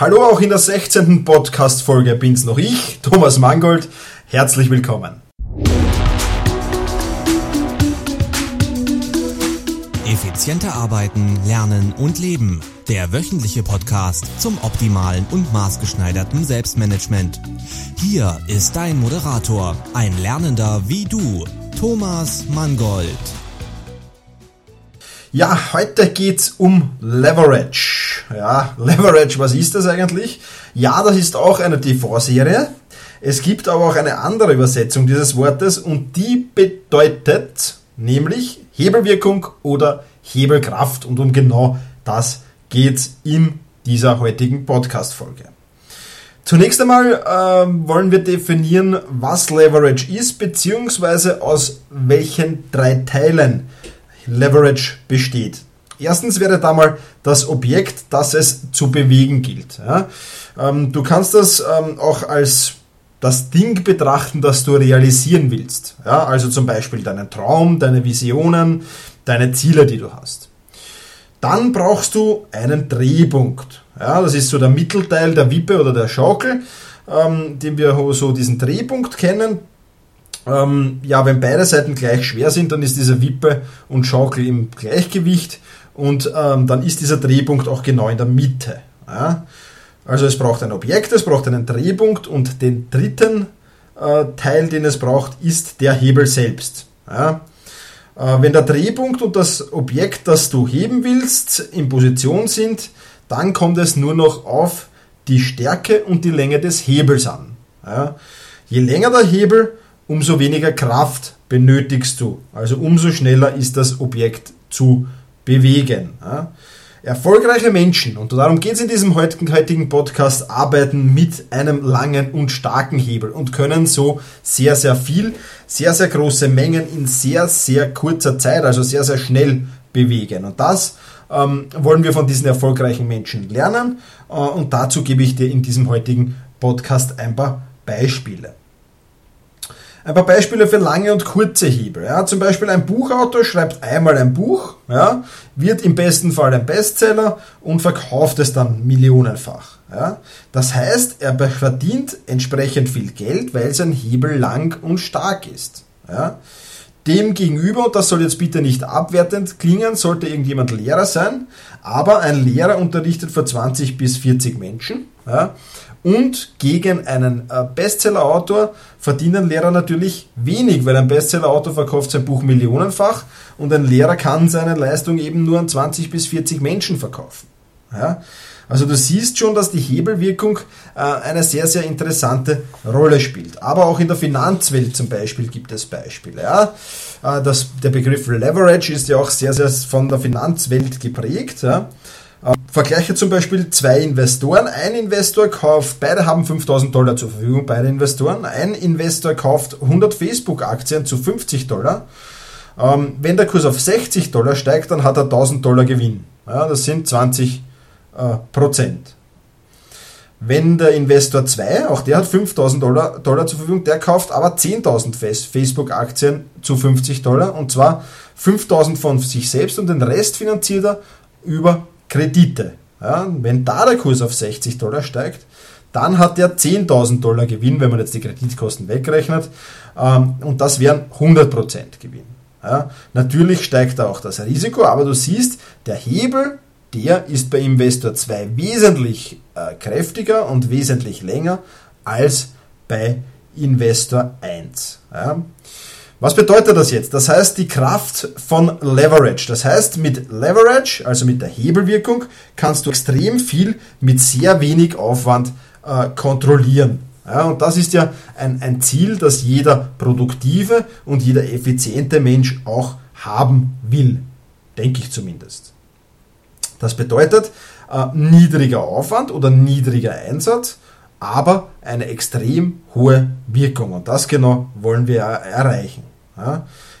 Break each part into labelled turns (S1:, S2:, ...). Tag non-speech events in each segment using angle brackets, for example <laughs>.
S1: Hallo auch in der 16. Podcast-Folge bin's noch ich, Thomas Mangold. Herzlich willkommen.
S2: Effizienter arbeiten, lernen und leben. Der wöchentliche Podcast zum optimalen und maßgeschneiderten Selbstmanagement. Hier ist dein Moderator, ein Lernender wie du, Thomas Mangold.
S1: Ja, heute geht's um Leverage. Ja, Leverage, was ist das eigentlich? Ja, das ist auch eine TV-Serie. Es gibt aber auch eine andere Übersetzung dieses Wortes und die bedeutet nämlich Hebelwirkung oder Hebelkraft und um genau das geht's in dieser heutigen Podcast-Folge. Zunächst einmal äh, wollen wir definieren, was Leverage ist, beziehungsweise aus welchen drei Teilen Leverage besteht. Erstens wäre da mal das Objekt, das es zu bewegen gilt. Ja? Ähm, du kannst das ähm, auch als das Ding betrachten, das du realisieren willst. Ja? Also zum Beispiel deinen Traum, deine Visionen, deine Ziele, die du hast. Dann brauchst du einen Drehpunkt. Ja? Das ist so der Mittelteil der Wippe oder der Schaukel, ähm, den wir so diesen Drehpunkt kennen. Ähm, ja, wenn beide Seiten gleich schwer sind, dann ist diese Wippe und Schaukel im Gleichgewicht und ähm, dann ist dieser Drehpunkt auch genau in der Mitte. Ja? Also es braucht ein Objekt, es braucht einen Drehpunkt und den dritten äh, Teil, den es braucht, ist der Hebel selbst. Ja? Äh, wenn der Drehpunkt und das Objekt, das du heben willst, in Position sind, dann kommt es nur noch auf die Stärke und die Länge des Hebels an. Ja? Je länger der Hebel, umso weniger Kraft benötigst du. Also umso schneller ist das Objekt zu bewegen. Erfolgreiche Menschen, und darum geht es in diesem heutigen Podcast, arbeiten mit einem langen und starken Hebel und können so sehr, sehr viel, sehr, sehr große Mengen in sehr, sehr kurzer Zeit, also sehr, sehr schnell bewegen. Und das ähm, wollen wir von diesen erfolgreichen Menschen lernen. Äh, und dazu gebe ich dir in diesem heutigen Podcast ein paar Beispiele. Ein paar Beispiele für lange und kurze Hebel. Ja, zum Beispiel ein Buchautor schreibt einmal ein Buch, ja, wird im besten Fall ein Bestseller und verkauft es dann millionenfach. Ja. Das heißt, er verdient entsprechend viel Geld, weil sein Hebel lang und stark ist. Ja. Dem gegenüber, und das soll jetzt bitte nicht abwertend klingen, sollte irgendjemand Lehrer sein, aber ein Lehrer unterrichtet vor 20 bis 40 Menschen. Ja, und gegen einen äh, Bestseller-Autor verdienen Lehrer natürlich wenig, weil ein Bestseller-Autor verkauft sein Buch millionenfach und ein Lehrer kann seine Leistung eben nur an 20 bis 40 Menschen verkaufen. Ja? Also du siehst schon, dass die Hebelwirkung äh, eine sehr, sehr interessante Rolle spielt. Aber auch in der Finanzwelt zum Beispiel gibt es Beispiele. Ja? Äh, das, der Begriff Leverage ist ja auch sehr, sehr von der Finanzwelt geprägt. Ja? Äh, vergleiche zum Beispiel zwei Investoren. Ein Investor kauft, beide haben 5000 Dollar zur Verfügung, beide Investoren. Ein Investor kauft 100 Facebook-Aktien zu 50 Dollar. Ähm, wenn der Kurs auf 60 Dollar steigt, dann hat er 1000 Dollar Gewinn. Das sind 20 äh, Prozent. Wenn der Investor 2, auch der hat 5000 Dollar, Dollar zur Verfügung, der kauft aber 10.000 Facebook-Aktien zu 50 Dollar und zwar 5000 von sich selbst und den Rest finanziert er über Kredite. Ja, wenn da der Kurs auf 60 Dollar steigt, dann hat er 10.000 Dollar Gewinn, wenn man jetzt die Kreditkosten wegrechnet. Ähm, und das wären 100% Gewinn. Ja, natürlich steigt da auch das Risiko, aber du siehst, der Hebel, der ist bei Investor 2 wesentlich äh, kräftiger und wesentlich länger als bei Investor 1. Ja. Was bedeutet das jetzt? Das heißt die Kraft von Leverage. Das heißt, mit Leverage, also mit der Hebelwirkung, kannst du extrem viel mit sehr wenig Aufwand äh, kontrollieren. Ja, und das ist ja ein, ein Ziel, das jeder produktive und jeder effiziente Mensch auch haben will. Denke ich zumindest. Das bedeutet äh, niedriger Aufwand oder niedriger Einsatz, aber eine extrem hohe Wirkung. Und das genau wollen wir erreichen.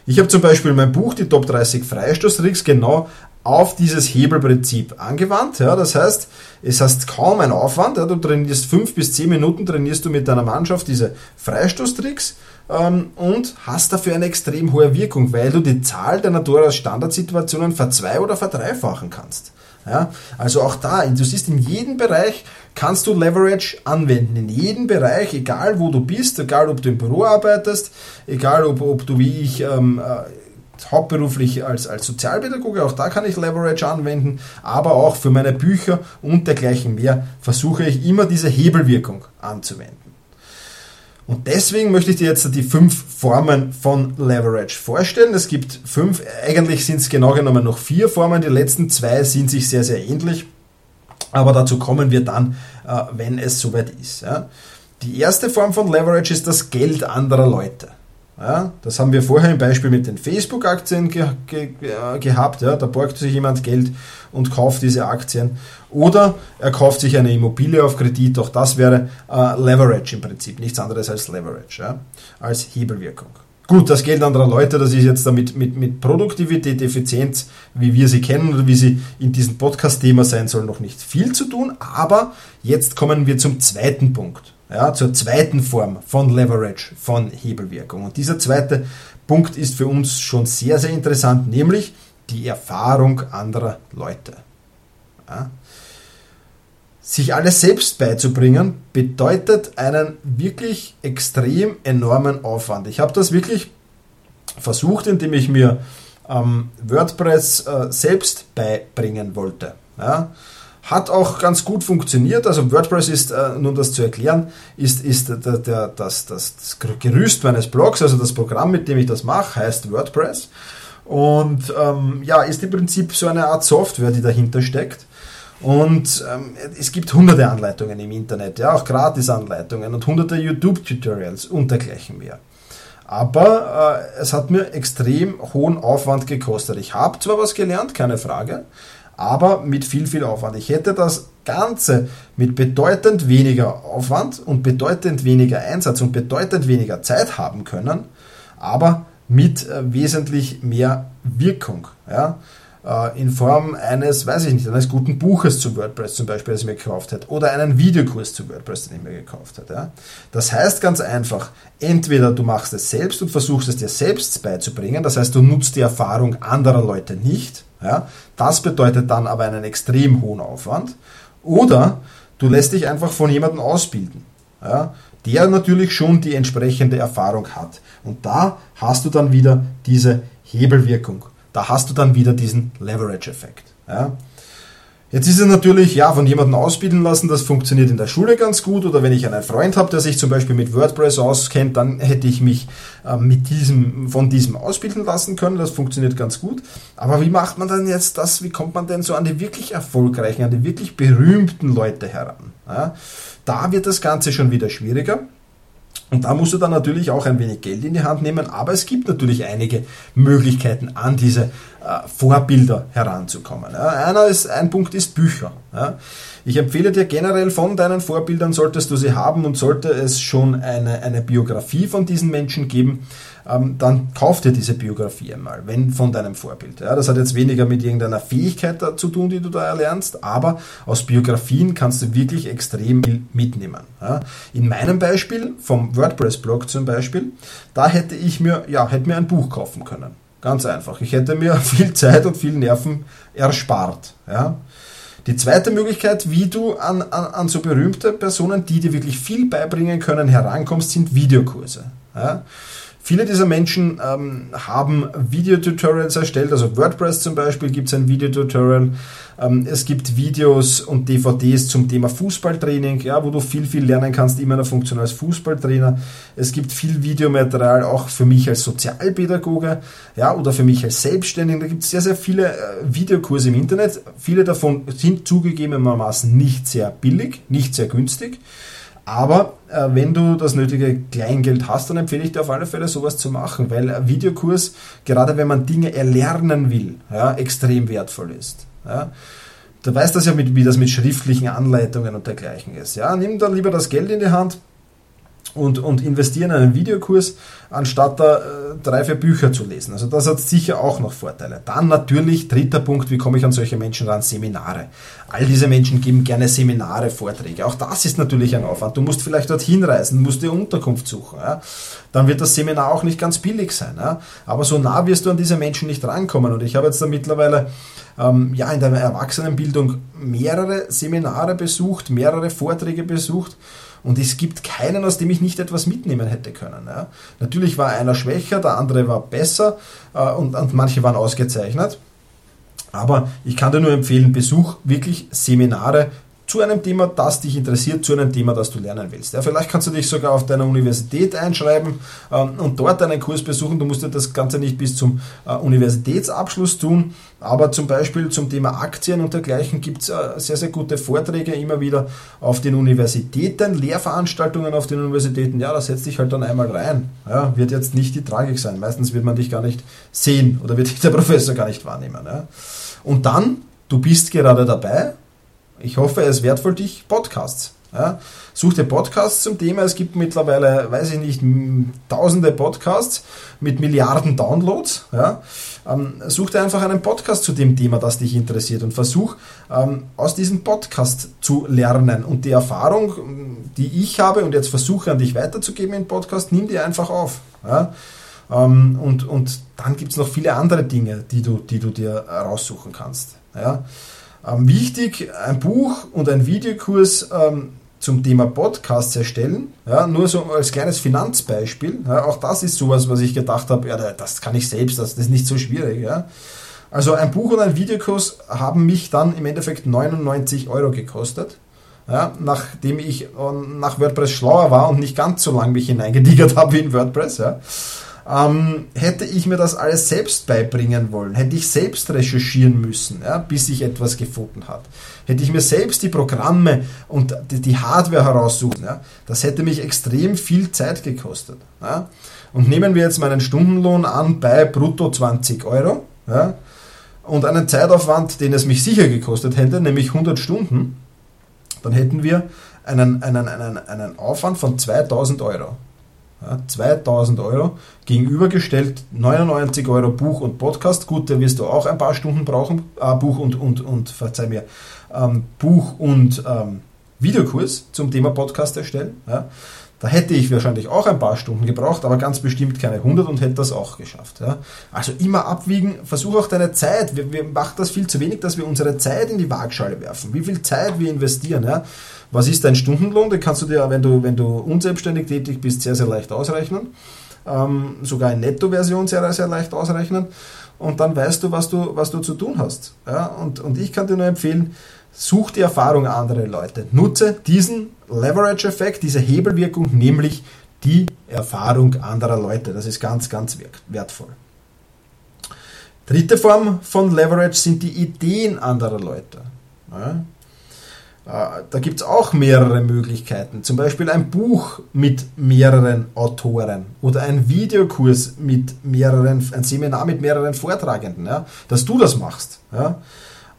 S1: Ich habe zum Beispiel mein Buch, die Top 30 Freistoßtricks, genau auf dieses Hebelprinzip angewandt. Ja, das heißt, es hast kaum einen Aufwand. Ja, du trainierst fünf bis zehn Minuten, trainierst du mit deiner Mannschaft diese Freistoßtricks ähm, und hast dafür eine extrem hohe Wirkung, weil du die Zahl deiner Dora-Standardsituationen verzwei- oder verdreifachen kannst. Ja, also auch da, du siehst, in jedem Bereich kannst du Leverage anwenden in jedem Bereich, egal wo du bist, egal ob du im Büro arbeitest, egal ob, ob du wie ich ähm, äh, hauptberuflich als, als Sozialpädagoge, auch da kann ich Leverage anwenden, aber auch für meine Bücher und dergleichen mehr versuche ich immer diese Hebelwirkung anzuwenden. Und deswegen möchte ich dir jetzt die fünf Formen von Leverage vorstellen. Es gibt fünf, eigentlich sind es genau genommen noch vier Formen. Die letzten zwei sind sich sehr, sehr ähnlich. Aber dazu kommen wir dann, äh, wenn es soweit ist. Die erste Form von Leverage ist das Geld anderer Leute. Ja, das haben wir vorher im Beispiel mit den Facebook-Aktien ge ge äh, gehabt. Ja, da borgt sich jemand Geld und kauft diese Aktien. Oder er kauft sich eine Immobilie auf Kredit. Auch das wäre äh, Leverage im Prinzip. Nichts anderes als Leverage, ja, als Hebelwirkung. Gut, das Geld anderer Leute, das ist jetzt damit mit, mit Produktivität, Effizienz, wie wir sie kennen oder wie sie in diesem Podcast-Thema sein soll, noch nicht viel zu tun. Aber jetzt kommen wir zum zweiten Punkt ja, zur zweiten Form von Leverage, von Hebelwirkung. Und dieser zweite Punkt ist für uns schon sehr, sehr interessant, nämlich die Erfahrung anderer Leute. Ja. Sich alles selbst beizubringen, bedeutet einen wirklich extrem enormen Aufwand. Ich habe das wirklich versucht, indem ich mir ähm, WordPress äh, selbst beibringen wollte. Ja. Hat auch ganz gut funktioniert. Also WordPress ist, äh, nun das zu erklären, ist, ist der, der, das, das, das Gerüst meines Blogs, also das Programm, mit dem ich das mache, heißt WordPress. Und ähm, ja, ist im Prinzip so eine Art Software, die dahinter steckt. Und ähm, es gibt hunderte Anleitungen im Internet, ja, auch Gratis-Anleitungen und hunderte YouTube-Tutorials und dergleichen mehr. Aber äh, es hat mir extrem hohen Aufwand gekostet. Ich habe zwar was gelernt, keine Frage, aber mit viel, viel Aufwand. Ich hätte das Ganze mit bedeutend weniger Aufwand und bedeutend weniger Einsatz und bedeutend weniger Zeit haben können, aber mit äh, wesentlich mehr Wirkung. Ja? Äh, in Form eines, weiß ich nicht, eines guten Buches zu WordPress zum Beispiel, das ich mir gekauft hätte, oder einen Videokurs zu WordPress, den ich mir gekauft hätte. Ja? Das heißt ganz einfach, entweder du machst es selbst und versuchst es dir selbst beizubringen, das heißt, du nutzt die Erfahrung anderer Leute nicht, ja? Das bedeutet dann aber einen extrem hohen Aufwand. Oder du lässt dich einfach von jemandem ausbilden, ja? der natürlich schon die entsprechende Erfahrung hat. Und da hast du dann wieder diese Hebelwirkung. Da hast du dann wieder diesen Leverage-Effekt. Ja? Jetzt ist es natürlich, ja, von jemandem ausbilden lassen, das funktioniert in der Schule ganz gut. Oder wenn ich einen Freund habe, der sich zum Beispiel mit WordPress auskennt, dann hätte ich mich äh, mit diesem, von diesem ausbilden lassen können. Das funktioniert ganz gut. Aber wie macht man dann jetzt das? Wie kommt man denn so an die wirklich erfolgreichen, an die wirklich berühmten Leute heran? Ja? Da wird das Ganze schon wieder schwieriger. Und da musst du dann natürlich auch ein wenig Geld in die Hand nehmen, aber es gibt natürlich einige Möglichkeiten, an diese äh, Vorbilder heranzukommen. Ja, einer ist, ein Punkt ist Bücher. Ja. Ich empfehle dir generell von deinen Vorbildern, solltest du sie haben und sollte es schon eine, eine Biografie von diesen Menschen geben, ähm, dann kauf dir diese Biografie einmal, wenn von deinem Vorbild. Ja, das hat jetzt weniger mit irgendeiner Fähigkeit zu tun, die du da erlernst, aber aus Biografien kannst du wirklich extrem viel mitnehmen. Ja. In meinem Beispiel, vom WordPress-Blog zum Beispiel, da hätte ich mir, ja, hätte mir ein Buch kaufen können. Ganz einfach. Ich hätte mir <laughs> viel Zeit und viel Nerven erspart. Ja. Die zweite Möglichkeit, wie du an, an, an so berühmte Personen, die dir wirklich viel beibringen können, herankommst, sind Videokurse. Ja? Viele dieser Menschen ähm, haben Videotutorials erstellt, also WordPress zum Beispiel gibt es ein Videotutorial. Ähm, es gibt Videos und DVDs zum Thema Fußballtraining, ja, wo du viel, viel lernen kannst, immer eine Funktion als Fußballtrainer. Es gibt viel Videomaterial auch für mich als Sozialpädagoge ja, oder für mich als Selbstständiger. Da gibt es sehr, sehr viele äh, Videokurse im Internet. Viele davon sind zugegebenermaßen nicht sehr billig, nicht sehr günstig. Aber äh, wenn du das nötige Kleingeld hast, dann empfehle ich dir auf alle Fälle sowas zu machen, weil ein Videokurs, gerade wenn man Dinge erlernen will, ja, extrem wertvoll ist. Ja. Du weißt das ja, mit, wie das mit schriftlichen Anleitungen und dergleichen ist. Ja. Nimm dann lieber das Geld in die Hand und, und investieren in einen Videokurs, anstatt da äh, drei, vier Bücher zu lesen. Also das hat sicher auch noch Vorteile. Dann natürlich, dritter Punkt, wie komme ich an solche Menschen ran? Seminare. All diese Menschen geben gerne Seminare, Vorträge. Auch das ist natürlich ein Aufwand. Du musst vielleicht dorthin reisen, musst dir Unterkunft suchen. Ja? Dann wird das Seminar auch nicht ganz billig sein. Ja? Aber so nah wirst du an diese Menschen nicht rankommen. Und ich habe jetzt da mittlerweile ähm, ja, in der Erwachsenenbildung mehrere Seminare besucht, mehrere Vorträge besucht und es gibt keinen, aus dem ich nicht etwas mitnehmen hätte können. Ja. Natürlich war einer schwächer, der andere war besser äh, und, und manche waren ausgezeichnet. Aber ich kann dir nur empfehlen, besuch wirklich Seminare, zu einem Thema, das dich interessiert, zu einem Thema, das du lernen willst. Ja, vielleicht kannst du dich sogar auf deiner Universität einschreiben ähm, und dort einen Kurs besuchen. Du musst ja das Ganze nicht bis zum äh, Universitätsabschluss tun, aber zum Beispiel zum Thema Aktien und dergleichen gibt es äh, sehr, sehr gute Vorträge immer wieder auf den Universitäten, Lehrveranstaltungen auf den Universitäten. Ja, da setzt dich halt dann einmal rein. Ja, wird jetzt nicht die Tragik sein. Meistens wird man dich gar nicht sehen oder wird dich <laughs> der Professor gar nicht wahrnehmen. Ja. Und dann, du bist gerade dabei, ich hoffe, es wert für dich Podcasts. Ja, such dir Podcasts zum Thema. Es gibt mittlerweile, weiß ich nicht, tausende Podcasts mit Milliarden Downloads. Ja. Ähm, such dir einfach einen Podcast zu dem Thema, das dich interessiert und versuch ähm, aus diesem Podcast zu lernen. Und die Erfahrung, die ich habe und jetzt versuche an dich weiterzugeben im Podcast, nimm dir einfach auf. Ja. Ähm, und, und dann gibt es noch viele andere Dinge, die du, die du dir raussuchen kannst. Ja. Ähm, wichtig, ein Buch und ein Videokurs ähm, zum Thema Podcasts erstellen. Ja, nur so als kleines Finanzbeispiel. Ja, auch das ist sowas, was ich gedacht habe, ja, das kann ich selbst, das, ist nicht so schwierig. Ja. Also ein Buch und ein Videokurs haben mich dann im Endeffekt 99 Euro gekostet. Ja, nachdem ich nach WordPress schlauer war und nicht ganz so lange mich hineingedigert <laughs> habe wie in WordPress. Ja. Ähm, hätte ich mir das alles selbst beibringen wollen, hätte ich selbst recherchieren müssen, ja, bis ich etwas gefunden habe, hätte ich mir selbst die Programme und die, die Hardware heraussuchen, ja, das hätte mich extrem viel Zeit gekostet. Ja. Und nehmen wir jetzt meinen Stundenlohn an bei brutto 20 Euro und einen Zeitaufwand, den es mich sicher gekostet hätte, nämlich 100 Stunden, dann hätten wir einen, einen, einen, einen Aufwand von 2000 Euro. Ja, 2000 Euro gegenübergestellt 99 Euro Buch und Podcast. Gut, da wirst du auch ein paar Stunden brauchen. Äh, Buch und, und, und verzeih mir, ähm, Buch und ähm, Videokurs zum Thema Podcast erstellen. Ja. Da hätte ich wahrscheinlich auch ein paar Stunden gebraucht, aber ganz bestimmt keine 100 und hätte das auch geschafft. Ja. Also immer abwiegen, versuch auch deine Zeit. Wir, wir machen das viel zu wenig, dass wir unsere Zeit in die Waagschale werfen. Wie viel Zeit wir investieren. Ja. Was ist dein Stundenlohn? Den kannst du dir, wenn du, wenn du unselbstständig tätig bist, sehr, sehr leicht ausrechnen. Ähm, sogar in Netto-Version sehr, sehr leicht ausrechnen. Und dann weißt du, was du, was du zu tun hast. Ja? Und, und ich kann dir nur empfehlen, such die Erfahrung anderer Leute. Nutze diesen Leverage-Effekt, diese Hebelwirkung, nämlich die Erfahrung anderer Leute. Das ist ganz, ganz wertvoll. Dritte Form von Leverage sind die Ideen anderer Leute. Äh, da gibt es auch mehrere Möglichkeiten. Zum Beispiel ein Buch mit mehreren Autoren oder ein Videokurs mit mehreren, ein Seminar mit mehreren Vortragenden, ja, dass du das machst. Ja.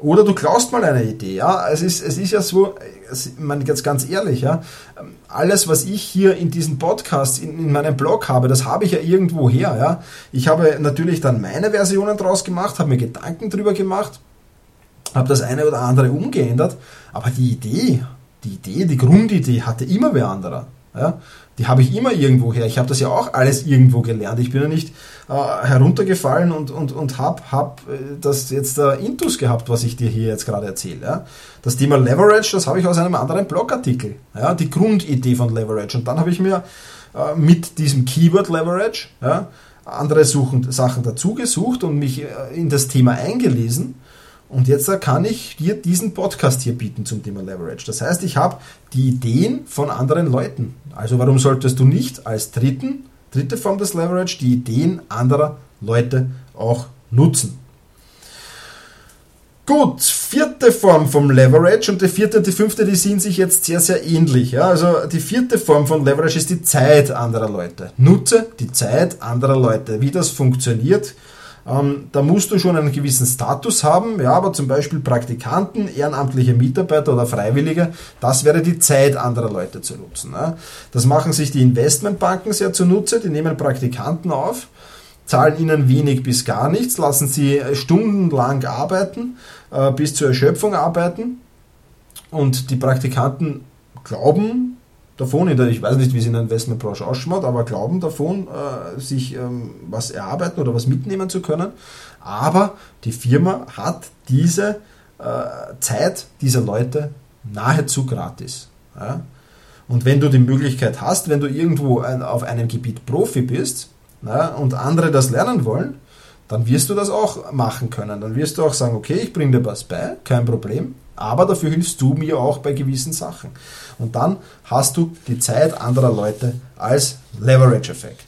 S1: Oder du klaust mal eine Idee. Ja. Es, ist, es ist ja so, ich meine jetzt ganz ehrlich, ja, alles, was ich hier in diesem Podcast, in, in meinem Blog habe, das habe ich ja irgendwo her. Ja. Ich habe natürlich dann meine Versionen draus gemacht, habe mir Gedanken drüber gemacht habe das eine oder andere umgeändert, aber die Idee, die Idee, die Grundidee hatte immer wer anderer. Ja? Die habe ich immer irgendwo her. Ich habe das ja auch alles irgendwo gelernt. Ich bin ja nicht äh, heruntergefallen und, und, und habe hab, äh, das jetzt äh, Intus gehabt, was ich dir hier jetzt gerade erzähle. Ja? Das Thema Leverage, das habe ich aus einem anderen Blogartikel. Ja? Die Grundidee von Leverage. Und dann habe ich mir äh, mit diesem Keyword Leverage ja, andere Suchen, Sachen dazu gesucht und mich äh, in das Thema eingelesen und jetzt kann ich dir diesen Podcast hier bieten zum Thema Leverage. Das heißt, ich habe die Ideen von anderen Leuten. Also warum solltest du nicht als dritten, dritte Form des Leverage die Ideen anderer Leute auch nutzen? Gut, vierte Form vom Leverage und die vierte und die fünfte, die sind sich jetzt sehr, sehr ähnlich. Ja? Also die vierte Form von Leverage ist die Zeit anderer Leute. Nutze die Zeit anderer Leute. Wie das funktioniert, ähm, da musst du schon einen gewissen Status haben, ja, aber zum Beispiel Praktikanten, ehrenamtliche Mitarbeiter oder Freiwillige, das wäre die Zeit anderer Leute zu nutzen. Ja. Das machen sich die Investmentbanken sehr zunutze, die nehmen Praktikanten auf, zahlen ihnen wenig bis gar nichts, lassen sie stundenlang arbeiten, äh, bis zur Erschöpfung arbeiten und die Praktikanten glauben, davon, ich weiß nicht, wie es in der Investmentbranche ausschaut, aber glauben davon, äh, sich ähm, was erarbeiten oder was mitnehmen zu können. Aber die Firma hat diese äh, Zeit dieser Leute nahezu gratis. Und wenn du die Möglichkeit hast, wenn du irgendwo auf einem Gebiet Profi bist und andere das lernen wollen, dann wirst du das auch machen können. Dann wirst du auch sagen, okay, ich bringe dir was bei, kein Problem, aber dafür hilfst du mir auch bei gewissen Sachen. Und dann hast du die Zeit anderer Leute als Leverage-Effekt.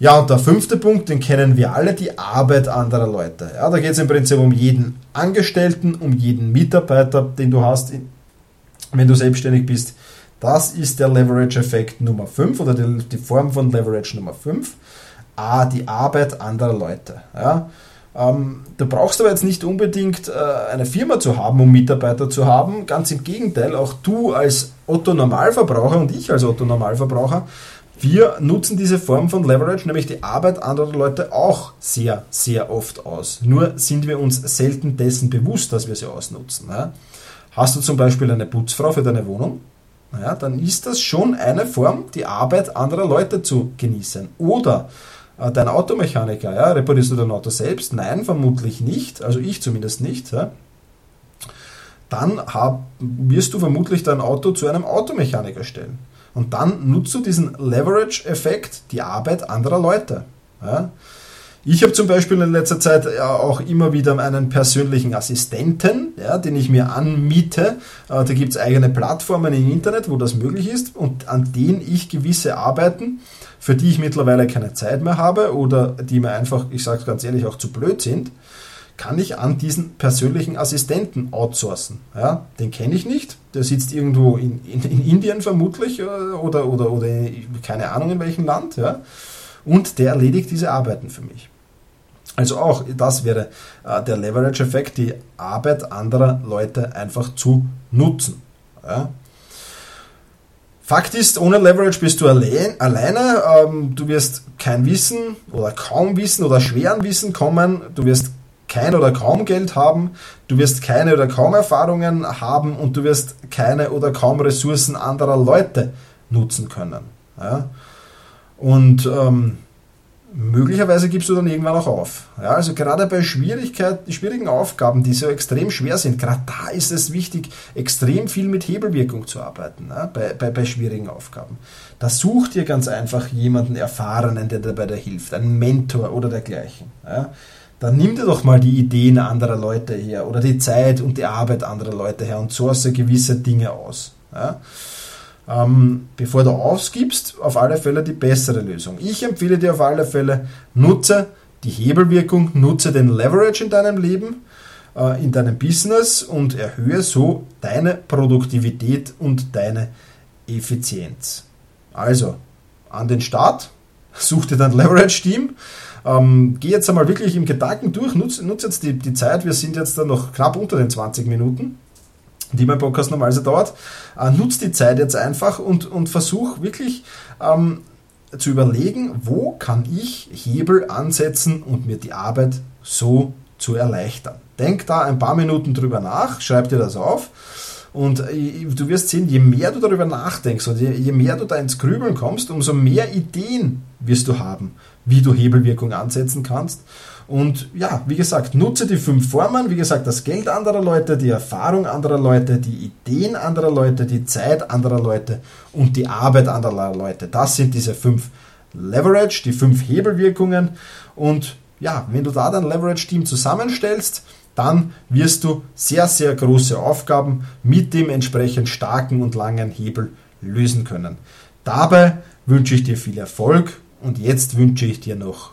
S1: Ja, und der fünfte Punkt, den kennen wir alle, die Arbeit anderer Leute. Ja, da geht es im Prinzip um jeden Angestellten, um jeden Mitarbeiter, den du hast, wenn du selbstständig bist. Das ist der Leverage-Effekt Nummer 5 oder die, Form von Leverage Nummer 5. A, die Arbeit anderer Leute. Ja. Ähm, du brauchst aber jetzt nicht unbedingt äh, eine Firma zu haben, um Mitarbeiter zu haben. Ganz im Gegenteil, auch du als Otto Normalverbraucher und ich als Otto Normalverbraucher wir nutzen diese Form von Leverage, nämlich die Arbeit anderer Leute, auch sehr, sehr oft aus. Nur sind wir uns selten dessen bewusst, dass wir sie ausnutzen. Ja? Hast du zum Beispiel eine Putzfrau für deine Wohnung? Ja, dann ist das schon eine Form, die Arbeit anderer Leute zu genießen. Oder dein Automechaniker, ja, reparierst du dein Auto selbst? Nein, vermutlich nicht. Also ich zumindest nicht. Ja? Dann hab, wirst du vermutlich dein Auto zu einem Automechaniker stellen. Und dann nutzt du diesen Leverage-Effekt, die Arbeit anderer Leute. Ja? Ich habe zum Beispiel in letzter Zeit auch immer wieder einen persönlichen Assistenten, ja, den ich mir anmiete. Äh, da gibt es eigene Plattformen im Internet, wo das möglich ist und an denen ich gewisse Arbeiten, für die ich mittlerweile keine Zeit mehr habe oder die mir einfach, ich sage es ganz ehrlich, auch zu blöd sind, kann ich an diesen persönlichen Assistenten outsourcen. Ja, den kenne ich nicht, der sitzt irgendwo in, in, in, Indien vermutlich äh, oder, oder, oder keine Ahnung in welchem Land. Ja, und der erledigt diese Arbeiten für mich. Also auch das wäre äh, der Leverage-Effekt, die Arbeit anderer Leute einfach zu nutzen. Ja. Fakt ist, ohne Leverage bist du allein, alleine. Ähm, du wirst kein Wissen oder kaum Wissen oder schweren Wissen kommen. Du wirst kein oder kaum Geld haben, du wirst keine oder kaum Erfahrungen haben und du wirst keine oder kaum Ressourcen anderer Leute nutzen können. Ja? Und ähm, möglicherweise gibst du dann irgendwann auch auf. Ja, also gerade bei Schwierigkeit, schwierigen Aufgaben, die so extrem schwer sind, gerade da ist es wichtig, extrem viel mit Hebelwirkung zu arbeiten, ja, bei, bei, bei schwierigen Aufgaben. Da sucht ihr ganz einfach jemanden Erfahrenen, der dabei hilft, einen Mentor oder dergleichen. Ja dann nimm dir doch mal die Ideen anderer Leute her oder die Zeit und die Arbeit anderer Leute her und source gewisse Dinge aus. Ja? Ähm, bevor du ausgibst, auf alle Fälle die bessere Lösung. Ich empfehle dir auf alle Fälle, nutze die Hebelwirkung, nutze den Leverage in deinem Leben, äh, in deinem Business und erhöhe so deine Produktivität und deine Effizienz. Also, an den Start, such dir dein Leverage-Team, ähm, geh jetzt einmal wirklich im Gedanken durch, nutze nutz jetzt die, die Zeit, wir sind jetzt dann noch knapp unter den 20 Minuten die mein Podcast normalerweise dauert, äh, nutz die Zeit jetzt einfach und, und versuch wirklich ähm, zu überlegen, wo kann ich Hebel ansetzen und mir die Arbeit so zu erleichtern. Denk da ein paar Minuten drüber nach, schreib dir das auf und äh, du wirst sehen, je mehr du darüber nachdenkst und je, mehr du da ins Grübeln kommst, umso mehr Ideen wirst du haben, wie du Hebelwirkung ansetzen kannst. Und ja, wie gesagt, nutze die fünf Formen. Wie gesagt, das Geld anderer Leute, die Erfahrung anderer Leute, die Ideen anderer Leute, die Zeit anderer Leute und die Arbeit anderer Leute. Das sind diese fünf Leverage, die fünf Hebelwirkungen. Und ja, wenn du da dein Leverage-Team zusammenstellst, dann wirst du sehr, sehr große Aufgaben mit dem entsprechend starken und langen Hebel lösen können. Dabei wünsche ich dir viel Erfolg und jetzt wünsche ich dir noch,